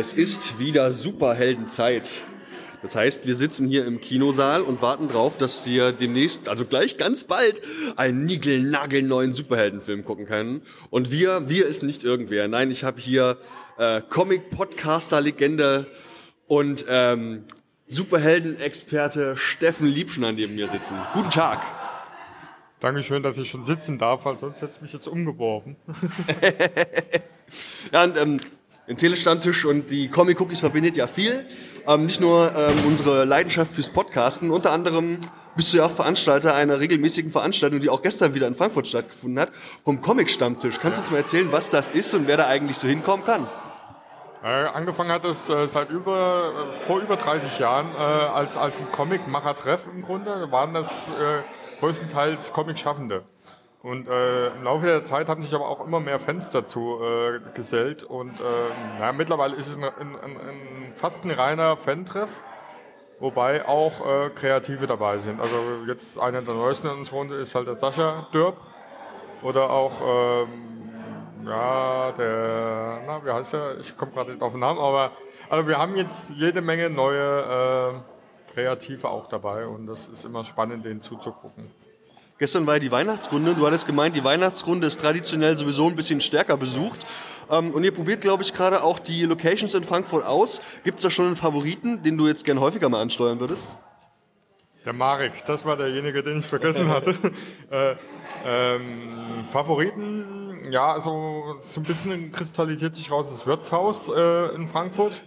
Es ist wieder Superheldenzeit. Das heißt, wir sitzen hier im Kinosaal und warten drauf, dass wir demnächst, also gleich ganz bald, einen niegelnagelneuen Superheldenfilm gucken können. Und wir, wir ist nicht irgendwer. Nein, ich habe hier äh, Comic-Podcaster-Legende und ähm, Superhelden-Experte Steffen Liebschner neben mir sitzen. Guten Tag. Dankeschön, dass ich schon sitzen darf, weil sonst hätte es mich jetzt umgeworfen. ja, und ähm, den Telestandtisch und die Comic Cookies verbindet ja viel. Ähm, nicht nur ähm, unsere Leidenschaft fürs Podcasten, unter anderem bist du ja auch Veranstalter einer regelmäßigen Veranstaltung, die auch gestern wieder in Frankfurt stattgefunden hat, vom Comic Stammtisch. Kannst du uns mal erzählen, was das ist und wer da eigentlich so hinkommen kann? Äh, angefangen hat es äh, seit über, äh, vor über 30 Jahren äh, als, als ein Comic-Macher-Treff im Grunde. Waren das äh, größtenteils Comic-Schaffende. Und äh, im Laufe der Zeit haben sich aber auch immer mehr Fans dazu äh, gesellt. Und äh, naja, mittlerweile ist es ein, ein, ein, fast ein reiner Fan-Treff, wobei auch äh, Kreative dabei sind. Also jetzt einer der neuesten in unserer Runde ist halt der Sascha Dörp. Oder auch, ähm, ja, der, na, wie heißt der? Ich komme gerade nicht auf den Namen, aber also wir haben jetzt jede Menge neue äh, Kreative auch dabei und das ist immer spannend, denen zuzugucken. Gestern war ja die Weihnachtsrunde. Du hattest gemeint, die Weihnachtsrunde ist traditionell sowieso ein bisschen stärker besucht. Ähm, und ihr probiert, glaube ich, gerade auch die Locations in Frankfurt aus. Gibt es da schon einen Favoriten, den du jetzt gern häufiger mal ansteuern würdest? Der Marek, das war derjenige, den ich vergessen hatte. äh, ähm, Favoriten, ja, also so ein bisschen kristallisiert sich raus das Wirtshaus äh, in Frankfurt.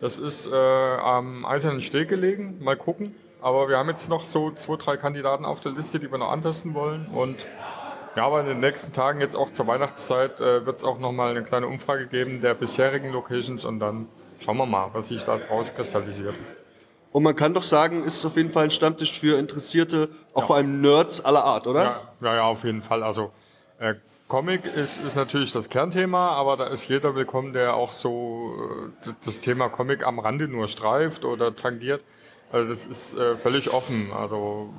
Das ist äh, am Eisernen Steg gelegen. Mal gucken. Aber wir haben jetzt noch so zwei, drei Kandidaten auf der Liste, die wir noch antesten wollen. Und ja, aber in den nächsten Tagen, jetzt auch zur Weihnachtszeit, äh, wird es auch nochmal eine kleine Umfrage geben der bisherigen Locations und dann schauen wir mal, was sich da rauskristallisiert. Und man kann doch sagen, ist es auf jeden Fall ein Stammtisch für Interessierte, auch ja. vor allem Nerds aller Art, oder? Ja, ja, ja auf jeden Fall. Also äh, Comic ist, ist natürlich das Kernthema, aber da ist jeder willkommen, der auch so äh, das Thema Comic am Rande nur streift oder tangiert. Also das ist äh, völlig offen. Also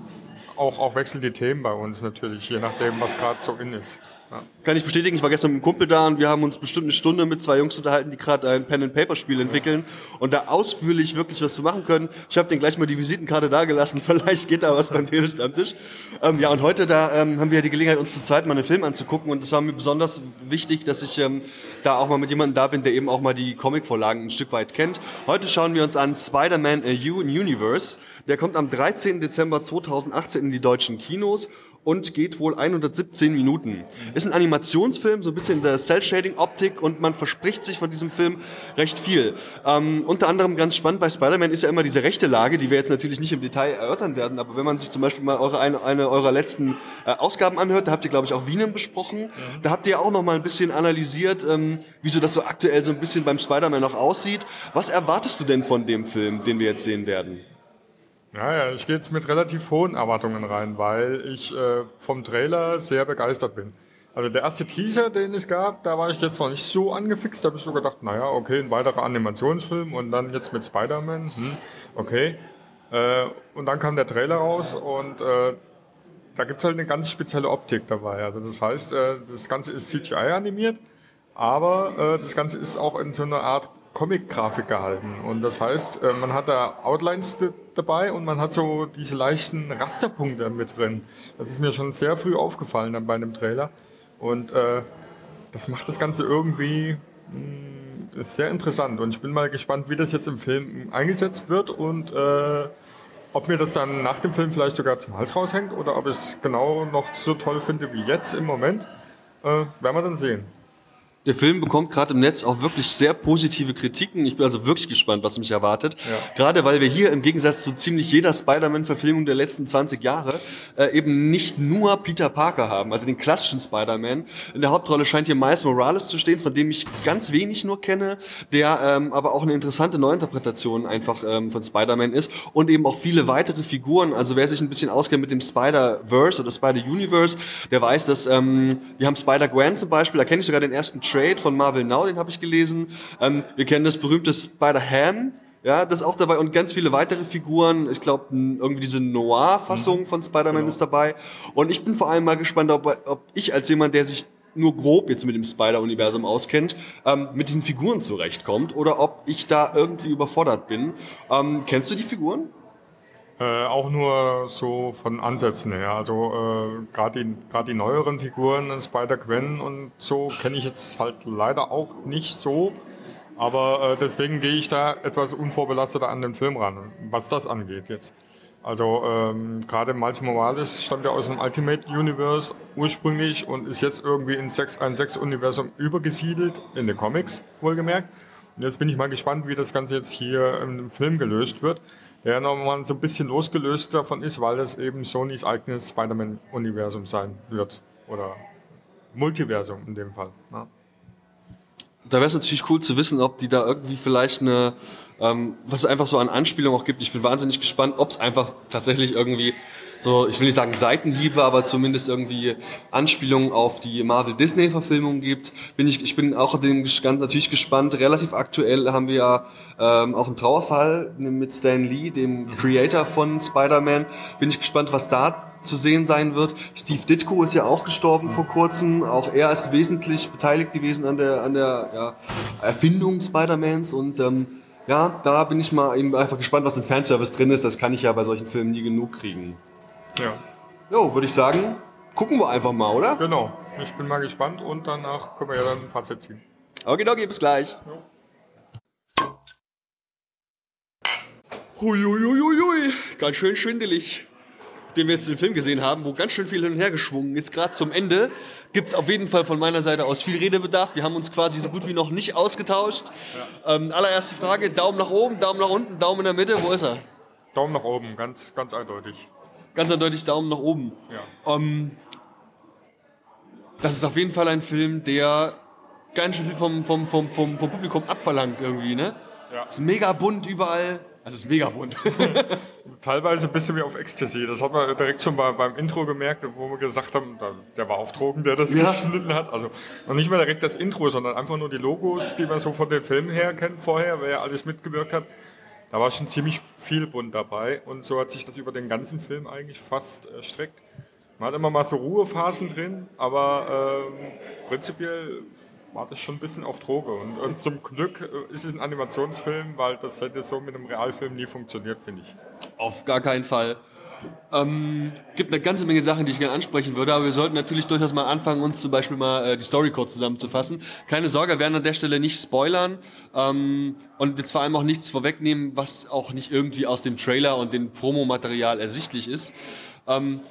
auch, auch wechseln die Themen bei uns natürlich, je nachdem, was gerade so in ist. Ja. Kann ich bestätigen, ich war gestern mit einem Kumpel da und wir haben uns bestimmt eine Stunde mit zwei Jungs unterhalten, die gerade ein Pen-and-Paper-Spiel entwickeln und da ausführlich wirklich was zu machen können. Ich habe denen gleich mal die Visitenkarte dagelassen, vielleicht geht da was beim Telestammtisch. Ähm, ja, und heute da ähm, haben wir die Gelegenheit, uns zu zweit mal einen Film anzugucken und es war mir besonders wichtig, dass ich ähm, da auch mal mit jemandem da bin, der eben auch mal die Comic-Vorlagen ein Stück weit kennt. Heute schauen wir uns an Spider-Man A New Universe. Der kommt am 13. Dezember 2018 in die deutschen Kinos und geht wohl 117 Minuten. Ist ein Animationsfilm, so ein bisschen in der Cell-Shading-Optik und man verspricht sich von diesem Film recht viel. Ähm, unter anderem ganz spannend bei Spider-Man ist ja immer diese rechte Lage, die wir jetzt natürlich nicht im Detail erörtern werden, aber wenn man sich zum Beispiel mal eure, eine, eine eurer letzten äh, Ausgaben anhört, da habt ihr, glaube ich, auch Venom besprochen. Mhm. Da habt ihr auch noch mal ein bisschen analysiert, ähm, wie so das so aktuell so ein bisschen beim Spider-Man noch aussieht. Was erwartest du denn von dem Film, den wir jetzt sehen werden? Naja, ich gehe jetzt mit relativ hohen Erwartungen rein, weil ich äh, vom Trailer sehr begeistert bin. Also der erste Teaser, den es gab, da war ich jetzt noch nicht so angefixt. Da habe ich so gedacht, naja, okay, ein weiterer Animationsfilm und dann jetzt mit Spider-Man, hm, okay. Äh, und dann kam der Trailer raus und äh, da gibt es halt eine ganz spezielle Optik dabei. Also das heißt, äh, das Ganze ist CGI animiert, aber äh, das Ganze ist auch in so einer Art Comic-Grafik gehalten. Und das heißt, äh, man hat da Outlines dabei und man hat so diese leichten Rasterpunkte mit drin. Das ist mir schon sehr früh aufgefallen dann bei einem Trailer. Und äh, das macht das Ganze irgendwie mh, mm, sehr interessant. Und ich bin mal gespannt, wie das jetzt im Film eingesetzt wird und äh, ob mir das dann nach dem Film vielleicht sogar zum Hals raushängt oder ob ich es genau noch so toll finde wie jetzt im Moment. Äh, werden wir dann sehen. Der Film bekommt gerade im Netz auch wirklich sehr positive Kritiken. Ich bin also wirklich gespannt, was mich erwartet. Ja. Gerade weil wir hier im Gegensatz zu ziemlich jeder Spider-Man-Verfilmung der letzten 20 Jahre äh, eben nicht nur Peter Parker haben, also den klassischen Spider-Man. In der Hauptrolle scheint hier Miles Morales zu stehen, von dem ich ganz wenig nur kenne, der ähm, aber auch eine interessante Neuinterpretation einfach ähm, von Spider-Man ist und eben auch viele weitere Figuren. Also wer sich ein bisschen auskennt mit dem Spider-Verse oder Spider-Universe, der weiß, dass ähm, wir haben Spider-Gwen zum Beispiel, da kenne ich sogar den ersten Trade von Marvel Now, den habe ich gelesen. Ähm, wir kennen das berühmte Spider-Ham. Ja, das ist auch dabei und ganz viele weitere Figuren. Ich glaube, irgendwie diese Noir-Fassung mhm. von Spider-Man genau. ist dabei. Und ich bin vor allem mal gespannt, ob, ob ich als jemand, der sich nur grob jetzt mit dem Spider-Universum auskennt, ähm, mit den Figuren zurechtkommt oder ob ich da irgendwie überfordert bin. Ähm, kennst du die Figuren? Äh, auch nur so von Ansätzen her. Also äh, gerade die, grad die neueren Figuren, Spider-Gwen und so, kenne ich jetzt halt leider auch nicht so. Aber äh, deswegen gehe ich da etwas unvorbelasteter an den Film ran, was das angeht jetzt. Also ähm, gerade Miles Morales stammt ja aus dem Ultimate Universe ursprünglich und ist jetzt irgendwie ins 616-Universum übergesiedelt, in den Comics wohlgemerkt. Und jetzt bin ich mal gespannt, wie das Ganze jetzt hier im Film gelöst wird. Der nochmal so ein bisschen losgelöst davon ist, weil das eben Sonys eigenes Spider-Man-Universum sein wird. Oder Multiversum in dem Fall. Ja. Da wäre es natürlich cool zu wissen, ob die da irgendwie vielleicht eine ähm, was es einfach so an Anspielungen auch gibt. Ich bin wahnsinnig gespannt, ob es einfach tatsächlich irgendwie so, ich will nicht sagen Seitenhiebe, aber zumindest irgendwie Anspielungen auf die Marvel-Disney-Verfilmung gibt. Bin ich, ich bin auch dem natürlich gespannt. Relativ aktuell haben wir ja ähm, auch einen Trauerfall mit Stan Lee, dem Creator von Spider-Man. Bin ich gespannt, was da zu sehen sein wird. Steve Ditko ist ja auch gestorben vor kurzem. Auch er ist wesentlich beteiligt gewesen an der, an der ja, Erfindung Spider-Mans und ähm, ja, da bin ich mal eben einfach gespannt, was im Fanservice drin ist. Das kann ich ja bei solchen Filmen nie genug kriegen. Ja. Jo, würde ich sagen, gucken wir einfach mal, oder? Genau. Ich bin mal gespannt und danach können wir ja dann ein Fazit ziehen. Okay, okay, bis gleich. Huiuiuiui, ganz schön schwindelig den wir jetzt den Film gesehen haben, wo ganz schön viel hin und her geschwungen ist. Gerade zum Ende gibt es auf jeden Fall von meiner Seite aus viel Redebedarf. Wir haben uns quasi so gut wie noch nicht ausgetauscht. Ja. Ähm, allererste Frage, Daumen nach oben, Daumen nach unten, Daumen in der Mitte, wo ist er? Daumen nach oben, ganz, ganz eindeutig. Ganz eindeutig Daumen nach oben. Ja. Ähm, das ist auf jeden Fall ein Film, der ganz schön viel vom, vom, vom, vom, vom Publikum abverlangt irgendwie, ne? Ja. Es ist mega bunt überall. Also es ist mega bunt. Teilweise ein bisschen wie auf Ecstasy. Das hat man direkt schon bei, beim Intro gemerkt, wo wir gesagt haben, der war auf Drogen, der das ja. geschnitten hat. Also noch nicht mal direkt das Intro, sondern einfach nur die Logos, die man so von den Filmen her kennt vorher, wer alles mitgewirkt hat. Da war schon ziemlich viel bunt dabei und so hat sich das über den ganzen Film eigentlich fast erstreckt. Man hat immer mal so Ruhephasen drin, aber ähm, prinzipiell war das schon ein bisschen auf Droge. Und, und, zum Glück äh, ist es ein Animationsfilm, weil das hätte so mit einem Realfilm nie funktioniert, finde ich. Auf gar keinen Fall. Ähm, gibt eine ganze Menge Sachen, die ich gerne ansprechen würde, aber wir sollten natürlich durchaus mal anfangen, uns zum Beispiel mal äh, die Story kurz zusammenzufassen. Keine Sorge, wir werden an der Stelle nicht spoilern ähm, und jetzt vor allem auch nichts vorwegnehmen, was auch nicht irgendwie aus dem Trailer und dem Promomaterial ersichtlich ist. Ähm,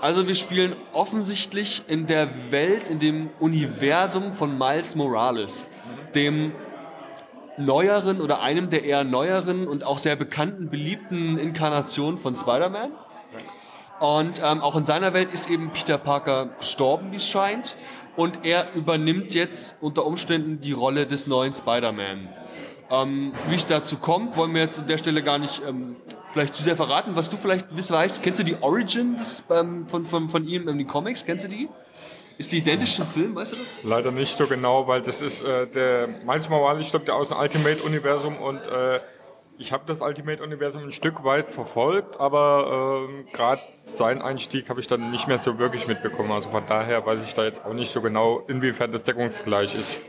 also wir spielen offensichtlich in der Welt, in dem Universum von Miles Morales, dem neueren oder einem der eher neueren und auch sehr bekannten, beliebten Inkarnationen von Spider-Man. Und ähm, auch in seiner Welt ist eben Peter Parker gestorben, wie es scheint. Und er übernimmt jetzt unter Umständen die Rolle des neuen Spider-Man. Ähm, wie es dazu kommt, wollen wir jetzt an der Stelle gar nicht ähm, vielleicht zu sehr verraten, was du vielleicht weißt. Kennst du die Origin des, ähm, von, von, von ihm in den Comics? Kennst du die? Ist die identisch zum Film, weißt du das? Leider nicht so genau, weil das ist äh, der Miles Morales stammt ja aus dem Ultimate-Universum und äh, ich habe das Ultimate-Universum ein Stück weit verfolgt, aber äh, gerade seinen Einstieg habe ich dann nicht mehr so wirklich mitbekommen. Also von daher weiß ich da jetzt auch nicht so genau, inwiefern das deckungsgleich ist.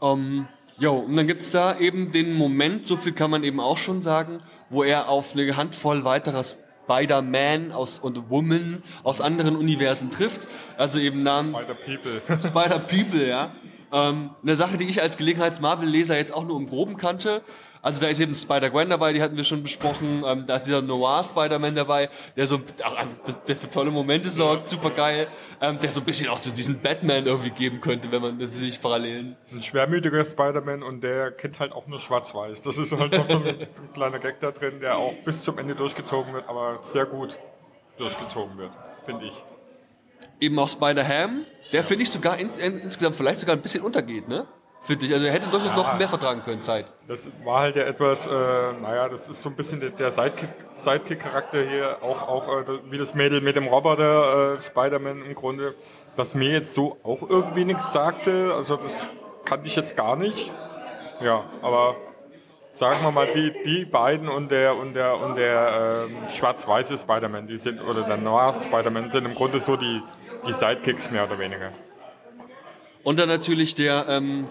Um, jo, und dann gibt es da eben den Moment, so viel kann man eben auch schon sagen, wo er auf eine Handvoll weiterer Spider-Man aus, und Woman aus anderen Universen trifft. Also eben Namen. Spider-People. Spider-People, ja. Ähm, eine Sache, die ich als Gelegenheits-Marvel-Leser jetzt auch nur im Groben kannte. Also da ist eben Spider-Gwen dabei, die hatten wir schon besprochen. Ähm, da ist dieser Noir-Spider-Man dabei, der so, ach, der für tolle Momente sorgt, super geil. Ähm, der so ein bisschen auch so diesen Batman irgendwie geben könnte, wenn man sich Parallelen. Ein schwermütiger Spider-Man und der kennt halt auch nur Schwarz-Weiß. Das ist halt noch so ein, ein kleiner Gag da drin, der auch bis zum Ende durchgezogen wird, aber sehr gut durchgezogen wird, finde ich. Eben auch Spider-Ham, der finde ich sogar ins, insgesamt vielleicht sogar ein bisschen untergeht, ne? Finde ich. Also er hätte durchaus ja, noch mehr vertragen können, Zeit. Das war halt ja etwas, äh, naja, das ist so ein bisschen der, der Sidekick-Charakter hier, auch, auch äh, wie das Mädel mit dem Roboter, äh, Spider-Man im Grunde, das mir jetzt so auch irgendwie nichts sagte. Also das kannte ich jetzt gar nicht. Ja, aber sagen wir mal, die, die beiden und der und der und der ähm, schwarz-weiße Spider-Man, die sind, oder der Noir Spider-Man sind im Grunde so die, die Sidekicks mehr oder weniger. Und dann natürlich der ähm,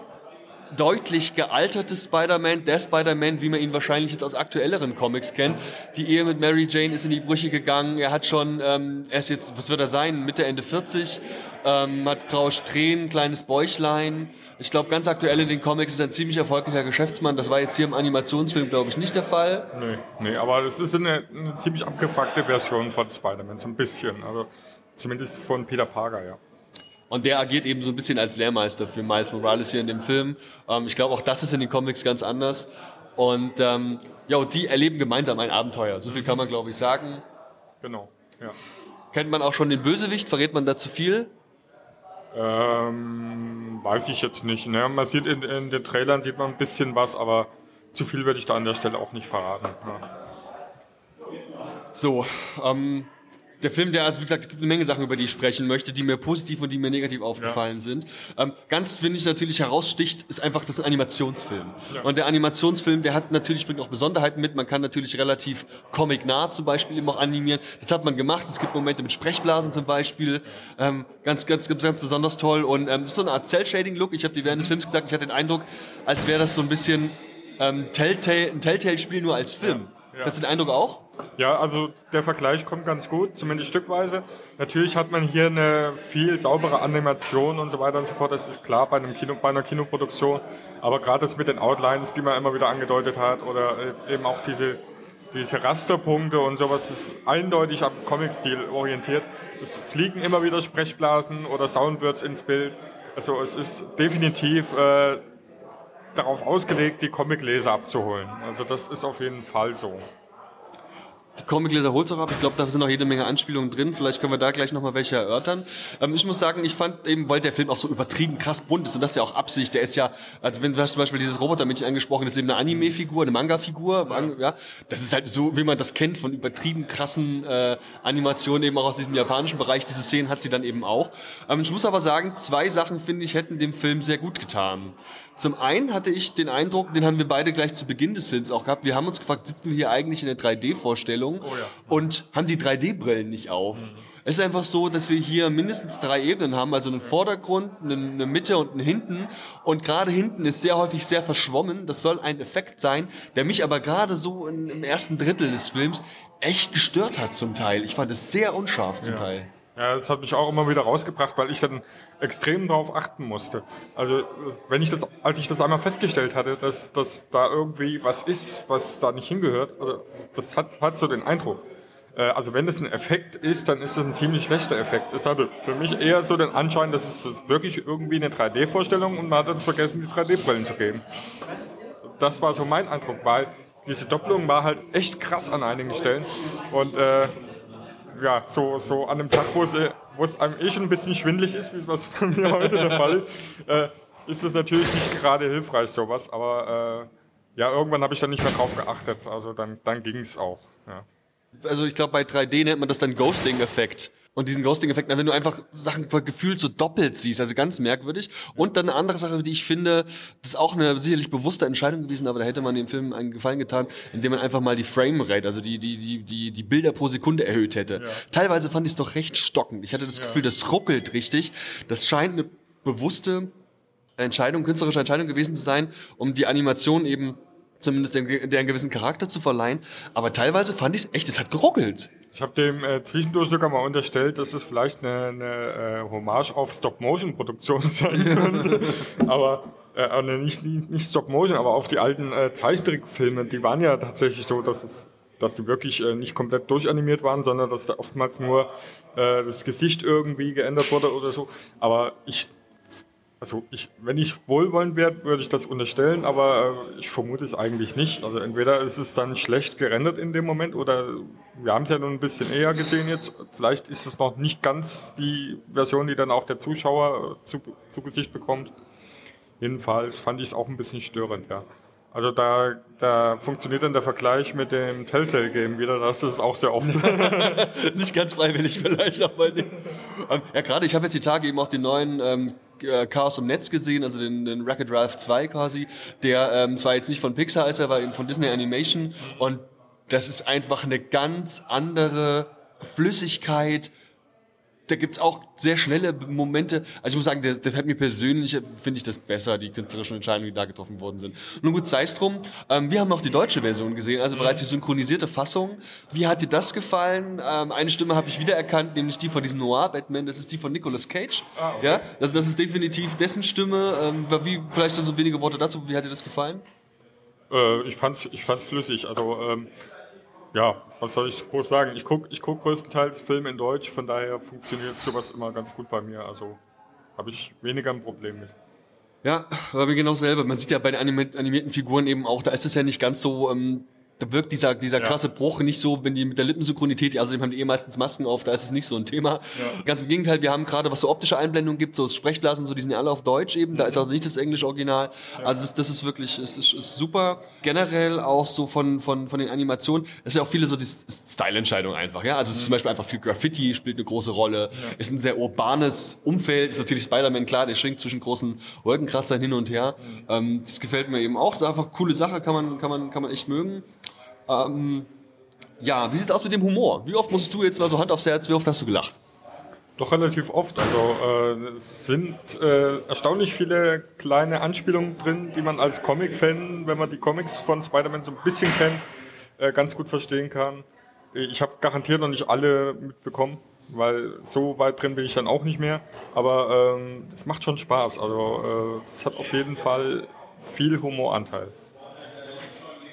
deutlich gealterte Spider-Man, der Spider-Man, wie man ihn wahrscheinlich jetzt aus aktuelleren Comics kennt. Die Ehe mit Mary Jane ist in die Brüche gegangen. Er hat schon, ähm, er ist jetzt, was wird er sein, Mitte, Ende 40, ähm, hat graue Strähnen, kleines Bäuchlein. Ich glaube, ganz aktuell in den Comics ist er ein ziemlich erfolgreicher Geschäftsmann. Das war jetzt hier im Animationsfilm, glaube ich, nicht der Fall. Nee, nee aber es ist eine, eine ziemlich abgefuckte Version von Spider-Man, so ein bisschen. Also zumindest von Peter Parker, ja. Und der agiert eben so ein bisschen als Lehrmeister für Miles Morales hier in dem Film. Ähm, ich glaube, auch das ist in den Comics ganz anders. Und ähm, ja, die erleben gemeinsam ein Abenteuer. So viel kann man, glaube ich, sagen. Genau, ja. Kennt man auch schon den Bösewicht? Verrät man da zu viel? Ähm, weiß ich jetzt nicht. Ne? Man sieht in, in, den Trailern sieht man ein bisschen was, aber zu viel würde ich da an der Stelle auch nicht verraten. Ja. So, ähm, der Film, der, also wie gesagt, es gibt eine Menge Sachen, über die ich sprechen möchte, die mir positiv und die mir negativ aufgefallen ja. sind. Ähm, ganz, finde ich, natürlich heraussticht, ist einfach, das ist ein Animationsfilm. Ja. Und der Animationsfilm, der hat natürlich, bringt auch Besonderheiten mit. Man kann natürlich relativ comic-nah zum Beispiel eben auch animieren. Das hat man gemacht. Es gibt Momente mit Sprechblasen zum Beispiel. Ähm, ganz, ganz, ganz, ganz besonders toll. Und ähm, das ist so eine Art Cell-Shading-Look. Ich habe dir während des Films gesagt, ich hatte den Eindruck, als wäre das so ein bisschen ähm, Telltale, ein Telltale-Spiel nur als Film. Ja. Ja. Hast du den Eindruck auch? Ja, also der Vergleich kommt ganz gut, zumindest stückweise. Natürlich hat man hier eine viel saubere Animation und so weiter und so fort. Das ist klar bei, einem Kino, bei einer Kinoproduktion. Aber gerade das mit den Outlines, die man immer wieder angedeutet hat, oder äh, eben auch diese, diese Rasterpunkte und sowas, ist eindeutig am Comic-Stil orientiert. Es fliegen immer wieder Sprechblasen oder Soundwords ins Bild. Also es ist definitiv äh, darauf ausgelegt, die Comicleser abzuholen. Also das ist auf jeden Fall so. Die Comicleser holt es auch ab. Ich glaube, da sind noch jede Menge Anspielungen drin. Vielleicht können wir da gleich nochmal welche erörtern. Ähm, ich muss sagen, ich fand eben, weil der Film auch so übertrieben krass bunt ist und das ist ja auch Absicht. Der ist ja, also wenn du hast zum Beispiel dieses Robotermädchen angesprochen, das ist eben eine Anime-Figur, eine Manga-Figur. Ja. ja. Das ist halt so, wie man das kennt von übertrieben krassen äh, Animationen eben auch aus diesem japanischen Bereich. Diese Szenen hat sie dann eben auch. Ähm, ich muss aber sagen, zwei Sachen finde ich hätten dem Film sehr gut getan. Zum einen hatte ich den Eindruck, den haben wir beide gleich zu Beginn des Films auch gehabt, wir haben uns gefragt, sitzen wir hier eigentlich in der 3D-Vorstellung oh ja. und haben die 3D-Brillen nicht auf. Mhm. Es ist einfach so, dass wir hier mindestens drei Ebenen haben, also einen Vordergrund, eine Mitte und einen Hinten. Und gerade hinten ist sehr häufig sehr verschwommen. Das soll ein Effekt sein, der mich aber gerade so im ersten Drittel des Films echt gestört hat zum Teil. Ich fand es sehr unscharf zum ja. Teil. Ja, das hat mich auch immer wieder rausgebracht, weil ich dann extrem darauf achten musste. Also wenn ich das, als ich das einmal festgestellt hatte, dass, dass da irgendwie was ist, was da nicht hingehört, also das hat, hat so den Eindruck. Äh, also wenn das ein Effekt ist, dann ist das ein ziemlich schlechter Effekt. Es hatte für mich eher so den Anschein, dass es wirklich irgendwie eine 3D-Vorstellung und man hat uns vergessen, die 3D-Brillen zu geben. Das war so mein Eindruck, weil diese Doppelung war halt echt krass an einigen Stellen und äh, ja, so, so an einem Tag, wo es, wo es einem eh schon ein bisschen schwindlig ist, wie es was bei mir heute der Fall ist, äh, ist es natürlich nicht gerade hilfreich, sowas. Aber äh, ja, irgendwann habe ich dann nicht mehr drauf geachtet. Also dann, dann ging es auch. Ja. Also ich glaube, bei 3D nennt man das dann Ghosting-Effekt. Und diesen Ghosting-Effekt, wenn du einfach Sachen gefühlt so doppelt siehst, also ganz merkwürdig. Und dann eine andere Sache, die ich finde, das ist auch eine sicherlich bewusste Entscheidung gewesen, aber da hätte man dem Film einen Gefallen getan, indem man einfach mal die Framerate, also die, die, die, die, die Bilder pro Sekunde erhöht hätte. Ja. Teilweise fand ich es doch recht stockend. Ich hatte das ja. Gefühl, das ruckelt richtig. Das scheint eine bewusste Entscheidung, künstlerische Entscheidung gewesen zu sein, um die Animation eben zumindest der einen gewissen Charakter zu verleihen. Aber teilweise fand ich es echt, es hat geruckelt. Ich habe dem äh, zwischendurch sogar mal unterstellt, dass es vielleicht eine, eine äh, Hommage auf Stop-Motion-Produktion sein könnte. aber äh, nicht, nicht Stop-Motion, aber auf die alten äh, Zeichentrickfilme. Die waren ja tatsächlich so, dass es dass die wirklich äh, nicht komplett durchanimiert waren, sondern dass da oftmals nur äh, das Gesicht irgendwie geändert wurde oder so. Aber ich also ich, wenn ich wohlwollend wäre, würde ich das unterstellen, aber äh, ich vermute es eigentlich nicht. Also entweder ist es dann schlecht gerendert in dem Moment oder wir haben es ja nun ein bisschen eher gesehen jetzt. Vielleicht ist es noch nicht ganz die Version, die dann auch der Zuschauer äh, zu, zu Gesicht bekommt. Jedenfalls fand ich es auch ein bisschen störend, ja. Also da, da funktioniert dann der Vergleich mit dem Telltale-Game wieder, das ist auch sehr oft. Nicht ganz freiwillig vielleicht, aber. Ähm, ja, gerade ich habe jetzt die Tage eben auch den neuen ähm, äh, Chaos im Netz gesehen, also den, den Rocket Drive 2 quasi, der ähm, zwar jetzt nicht von Pixar ist, aber eben von Disney Animation und das ist einfach eine ganz andere Flüssigkeit, da gibt's auch sehr schnelle Momente. Also ich muss sagen, der, der fällt mir persönlich, finde ich das besser, die künstlerischen Entscheidungen, die da getroffen worden sind. Nun gut, sei es drum. Ähm, wir haben auch die deutsche Version gesehen, also bereits die synchronisierte Fassung. Wie hat dir das gefallen? Ähm, eine Stimme habe ich wiedererkannt, nämlich die von diesem Noir-Batman, das ist die von Nicolas Cage. Ah, okay. Ja, das, das ist definitiv dessen Stimme. Ähm, wie, vielleicht so wenige Worte dazu, wie hat dir das gefallen? Äh, ich fand's, ich fand's flüssig. Also ähm, ja, was soll ich groß sagen? Ich gucke ich guck größtenteils Filme in Deutsch, von daher funktioniert sowas immer ganz gut bei mir. Also habe ich weniger ein Problem mit. Ja, aber genau selber. Man sieht ja bei den animi- animierten Figuren eben auch, da ist es ja nicht ganz so, ähm, da wirkt dieser, dieser Ja. krasse Bruch nicht so, wenn die mit der Lippensynchronität, also die haben die eh meistens Masken auf, da ist es nicht so ein Thema. Ganz im Gegenteil, wir haben gerade, was so optische Einblendungen gibt, so Sprechblasen, so, die sind ja alle auf Deutsch eben, da ist auch nicht das englische Original. Also das, das ist wirklich, ist, ist, ist super. Generell auch so von, von, von den Animationen, das ist ja auch viele so die Style-Entscheidung einfach, ja. Also es ist zum Beispiel einfach viel Graffiti, spielt eine große Rolle, ist ein sehr urbanes Umfeld, ist natürlich Spider-Man klar, der schwingt zwischen großen Wolkenkratzern hin und her. Ähm, das gefällt mir eben auch, das ist einfach coole Sache, kann man, kann man, kann man echt mögen. Ähm, ja, wie sieht's aus mit dem Humor? Wie oft musstest du jetzt mal so Hand aufs Herz, wie oft hast du gelacht? Doch relativ oft. Also äh, sind äh, erstaunlich viele kleine Anspielungen drin, die man als Comic-Fan, wenn man die Comics von Spider-Man so ein bisschen kennt, äh, ganz gut verstehen kann. Ich habe garantiert noch nicht alle mitbekommen, weil so weit drin bin ich dann auch nicht mehr. Aber ähm, es macht schon Spaß. Also äh, es hat auf jeden Fall viel Humoranteil.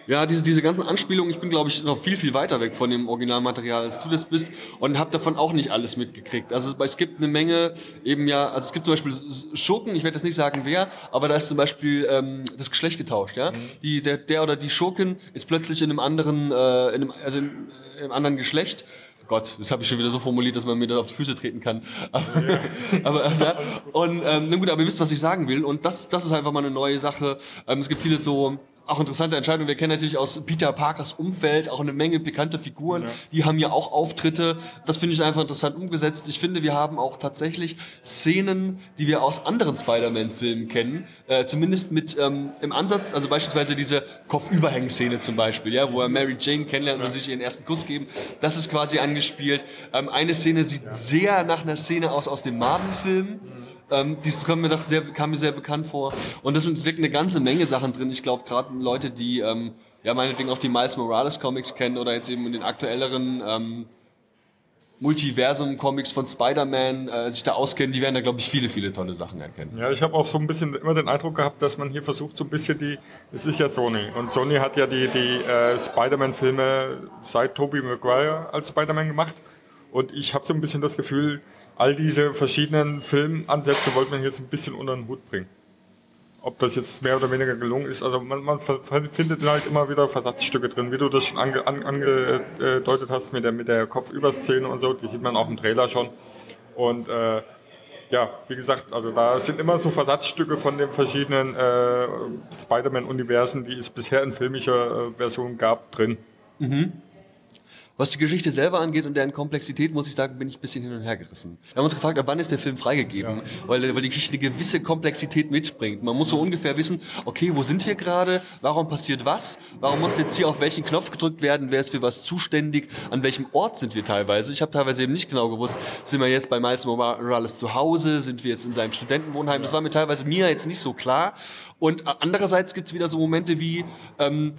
Ja, diese, diese ganzen Anspielungen, ich bin, glaube ich, noch viel, viel weiter weg von dem Originalmaterial, als du das bist und habe davon auch nicht alles mitgekriegt. Also es gibt eine Menge eben ja, also es gibt zum Beispiel Schurken, ich werde jetzt nicht sagen wer, aber da ist zum Beispiel ähm, das Geschlecht getauscht, ja. Die, der, der oder die Schurkin ist plötzlich in einem anderen, äh, in einem, also im, im anderen Geschlecht. Gott, das habe ich schon wieder so formuliert, dass man mir da auf die Füße treten kann. Aber, aber also, ja. und ähm, na gut, aber ihr wisst, was ich sagen will. Und das, das ist einfach mal eine neue Sache. Ähm, es gibt viele so auch interessante Entscheidungen. Wir kennen natürlich aus Peter Parkers Umfeld auch eine Menge bekannte Figuren. Ja. Die haben ja auch Auftritte. Das finde ich einfach interessant umgesetzt. Ich finde, wir haben auch tatsächlich Szenen, die wir aus anderen Spider-Man-Filmen kennen. Äh, zumindest mit ähm, im Ansatz, also beispielsweise diese Kopfüberhängen-Szene zum Beispiel, ja, wo er Mary Jane kennenlernt und sich ihren ersten Kuss geben. Das ist quasi angespielt. Ähm, eine Szene sieht sehr nach einer Szene aus aus dem Marvel-Film. Ähm, die kam mir, sehr, kam mir sehr bekannt vor. Und da steckt eine ganze Menge Sachen drin. Ich glaube, gerade Leute, die ähm, ja meinetwegen auch die Miles Morales Comics kennen oder jetzt eben in den aktuelleren ähm, Multiversum-Comics von Spider-Man äh, sich da auskennen, die werden da, glaube ich, viele, viele tolle Sachen erkennen. Ja, ich habe auch so ein bisschen immer den Eindruck gehabt, dass man hier versucht, so ein bisschen die. Es ist ja Sony. Und Sony hat ja die, die äh, Spider-Man-Filme seit Tobey Maguire als Spider-Man gemacht. Und ich habe so ein bisschen das Gefühl, all diese verschiedenen Filmansätze wollte man jetzt ein bisschen unter den Hut bringen. Ob das jetzt mehr oder weniger gelungen ist, also man, man findet halt immer wieder Versatzstücke drin, wie du das schon ange, an, angedeutet hast mit der, mit der Kopfüberszene und so, die sieht man auch im Trailer schon. Und äh, ja, wie gesagt, also da sind immer so Versatzstücke von den verschiedenen äh, Spider-Man-Universen, die es bisher in filmischer äh, Version gab, drin. Was die Geschichte selber angeht und deren Komplexität, muss ich sagen, bin ich ein bisschen hin und her gerissen. Wir haben uns gefragt, ab wann ist der Film freigegeben? Weil, weil die Geschichte eine gewisse Komplexität mitbringt. Man muss so ungefähr wissen, okay, wo sind wir gerade? Warum passiert was? Warum muss jetzt hier auf welchen Knopf gedrückt werden? Wer ist für was zuständig? An welchem Ort sind wir teilweise? Ich habe teilweise eben nicht genau gewusst, sind wir jetzt bei Miles Morales zu Hause? Sind wir jetzt in seinem Studentenwohnheim? Das war mir teilweise mir jetzt nicht so klar. Und andererseits gibt's wieder so Momente wie... Ähm,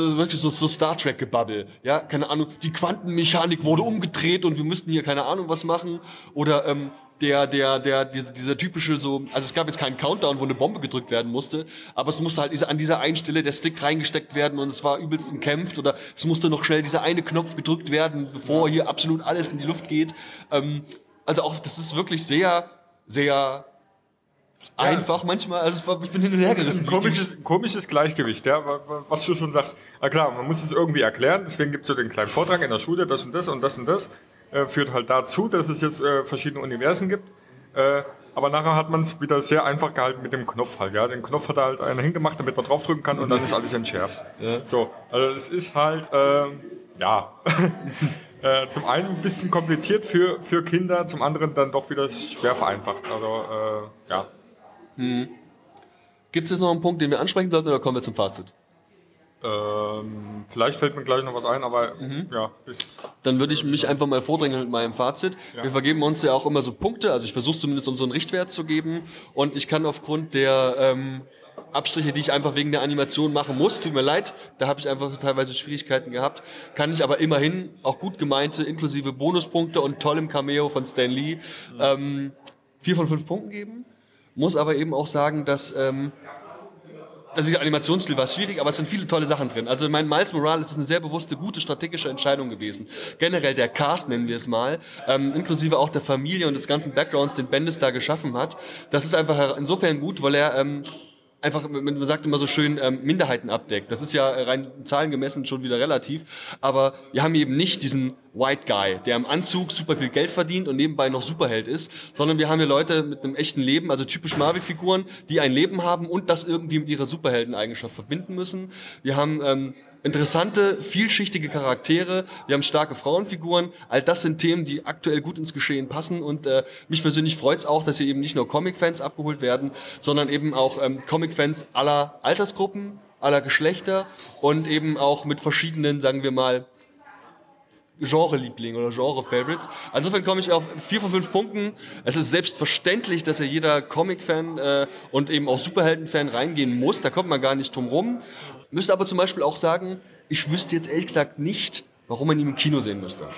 also wirklich so, so Star Trek Gebabbel, ja, keine Ahnung, die Quantenmechanik wurde umgedreht und wir müssten hier keine Ahnung was machen. Oder ähm, der der der dieser, dieser typische so, also es gab jetzt keinen Countdown, wo eine Bombe gedrückt werden musste, aber es musste halt an dieser einen Stelle der Stick reingesteckt werden und es war übelst umkämpft oder es musste noch schnell dieser eine Knopf gedrückt werden, bevor hier absolut alles in die Luft geht. Ähm, also auch das ist wirklich sehr sehr einfach manchmal, also ich bin hin und her gerissen. Komisches, komisches Gleichgewicht, ja, wa- wa- was du schon sagst. Na klar, man muss es irgendwie erklären, deswegen gibt es so den kleinen Vortrag in der Schule, das und das und das und das. Äh, führt halt dazu, dass es jetzt äh, verschiedene Universen gibt. Äh, aber nachher hat man es wieder sehr einfach gehalten mit dem Knopf halt. Ja. Den Knopf hat da halt einer hingemacht, damit man draufdrücken kann und dann ist alles entschärft. So, also es ist halt, ähm, ja, äh, zum einen ein bisschen kompliziert für, für Kinder, zum anderen dann doch wieder schwer vereinfacht. Also, äh, ja. Gibt es jetzt noch einen Punkt, den wir ansprechen sollten oder kommen wir zum Fazit? Ähm, vielleicht fällt mir gleich noch was ein, aber ja, bis Dann würde ich mich einfach mal vordrängeln mit meinem Fazit. Wir vergeben uns ja auch immer so Punkte, also ich versuche zumindest um so einen Richtwert zu geben und ich kann aufgrund der ähm, Abstriche, die ich einfach wegen der Animation machen muss, tut mir leid, da habe ich einfach teilweise Schwierigkeiten gehabt, kann ich aber immerhin auch gut gemeinte, inklusive Bonuspunkte und tollem Cameo von Stan Lee, ähm, vier von fünf Punkten geben. Muss aber eben auch sagen, dass ähm, also der Animationsstil war schwierig, aber es sind viele tolle Sachen drin. Also mein Miles Morales ist eine sehr bewusste, gute strategische Entscheidung gewesen. Generell der Cast, nennen wir es mal, ähm, inklusive auch der Familie und des ganzen Backgrounds, den Bendis da geschaffen hat. Das ist einfach insofern gut, weil er ähm, einfach, man sagt immer so schön, ähm, Minderheiten abdeckt. Das ist ja rein zahlengemessen schon wieder relativ. Aber wir haben eben nicht diesen White Guy, der im Anzug super viel Geld verdient und nebenbei noch Superheld ist, sondern wir haben hier Leute mit einem echten Leben, also typisch Marvel-Figuren, die ein Leben haben und das irgendwie mit ihrer Superheldeneigenschaft verbinden müssen. Wir haben ähm, interessante, vielschichtige Charaktere, wir haben starke Frauenfiguren. All das sind Themen, die aktuell gut ins Geschehen passen und äh, mich persönlich freut es auch, dass hier eben nicht nur Comic-Fans abgeholt werden, sondern eben auch ähm, Comic-Fans aller Altersgruppen, aller Geschlechter und eben auch mit verschiedenen, sagen wir mal, Genre-Liebling oder Genre-Favorites. Insofern komme ich auf vier von fünf Punkten. Es ist selbstverständlich, dass ja jeder Comic-Fan äh, und eben auch Superhelden-Fan reingehen muss. Da kommt man gar nicht drum rum. Müsste aber zum Beispiel auch sagen, ich wüsste jetzt ehrlich gesagt nicht, warum man ihn im Kino sehen müsste.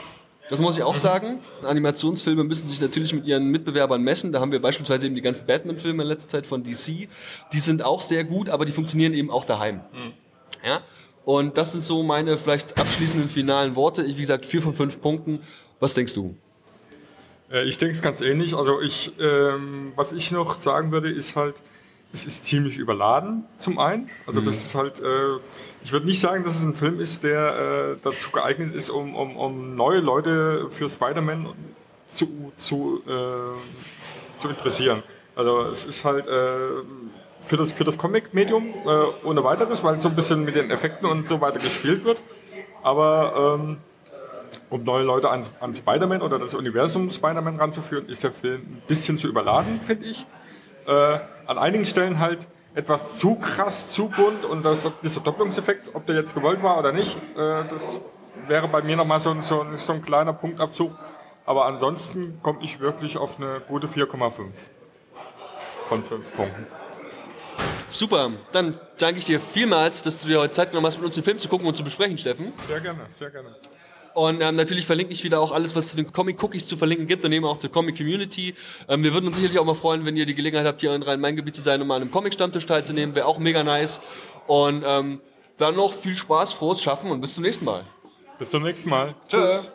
Das muss ich auch sagen. Animationsfilme müssen sich natürlich mit ihren Mitbewerbern messen. Da haben wir beispielsweise eben die ganzen Batman-Filme in letzter Zeit von DC. Die sind auch sehr gut, aber die funktionieren eben auch daheim. Ja? Und das sind so meine vielleicht abschließenden finalen Worte. Ich, wie gesagt, vier von fünf Punkten. Was denkst du? Äh, Ich denke es ganz ähnlich. Also ich, ähm, was ich noch sagen würde, ist halt, es ist ziemlich überladen zum einen. Also das ist halt, äh, ich würde nicht sagen, dass es ein Film ist, der äh, dazu geeignet ist, um, um, um neue Leute für Spider-Man zu, zu, äh, zu interessieren. Also es ist halt äh, für das, für das Comic-Medium äh, ohne weiteres, weil so ein bisschen mit den Effekten und so weiter gespielt wird. Aber ähm, um neue Leute an, an Spider-Man oder das Universum Spider-Man ranzuführen, ist der Film ein bisschen zu überladen, finde ich. Äh, an einigen Stellen halt etwas zu krass, zu bunt und das, dieser Doppelungseffekt, ob der jetzt gewollt war oder nicht, äh, das wäre bei mir nochmal so, ein- so, ein- so ein kleiner Punktabzug. Aber ansonsten komme ich wirklich auf eine gute 4,5 von 5 Punkten. Super. Dann danke ich dir vielmals, dass du dir heute Zeit genommen hast, mit uns den Film zu gucken und zu besprechen, Steffen. Sehr gerne, sehr gerne. Und ähm, natürlich verlinke ich wieder auch alles, was zu den Comic-Cookies zu verlinken gibt und eben auch zur Comic-Community. Ähm, wir würden uns sicherlich auch mal freuen, wenn ihr die Gelegenheit habt, hier in Rhein-Main-Gebiet zu sein und mal an einem Comic-Stammtisch teilzunehmen. Wäre auch mega nice. Und ähm, dann noch viel Spaß, frohes Schaffen und bis zum nächsten Mal. Bis zum nächsten Mal. Tschüss.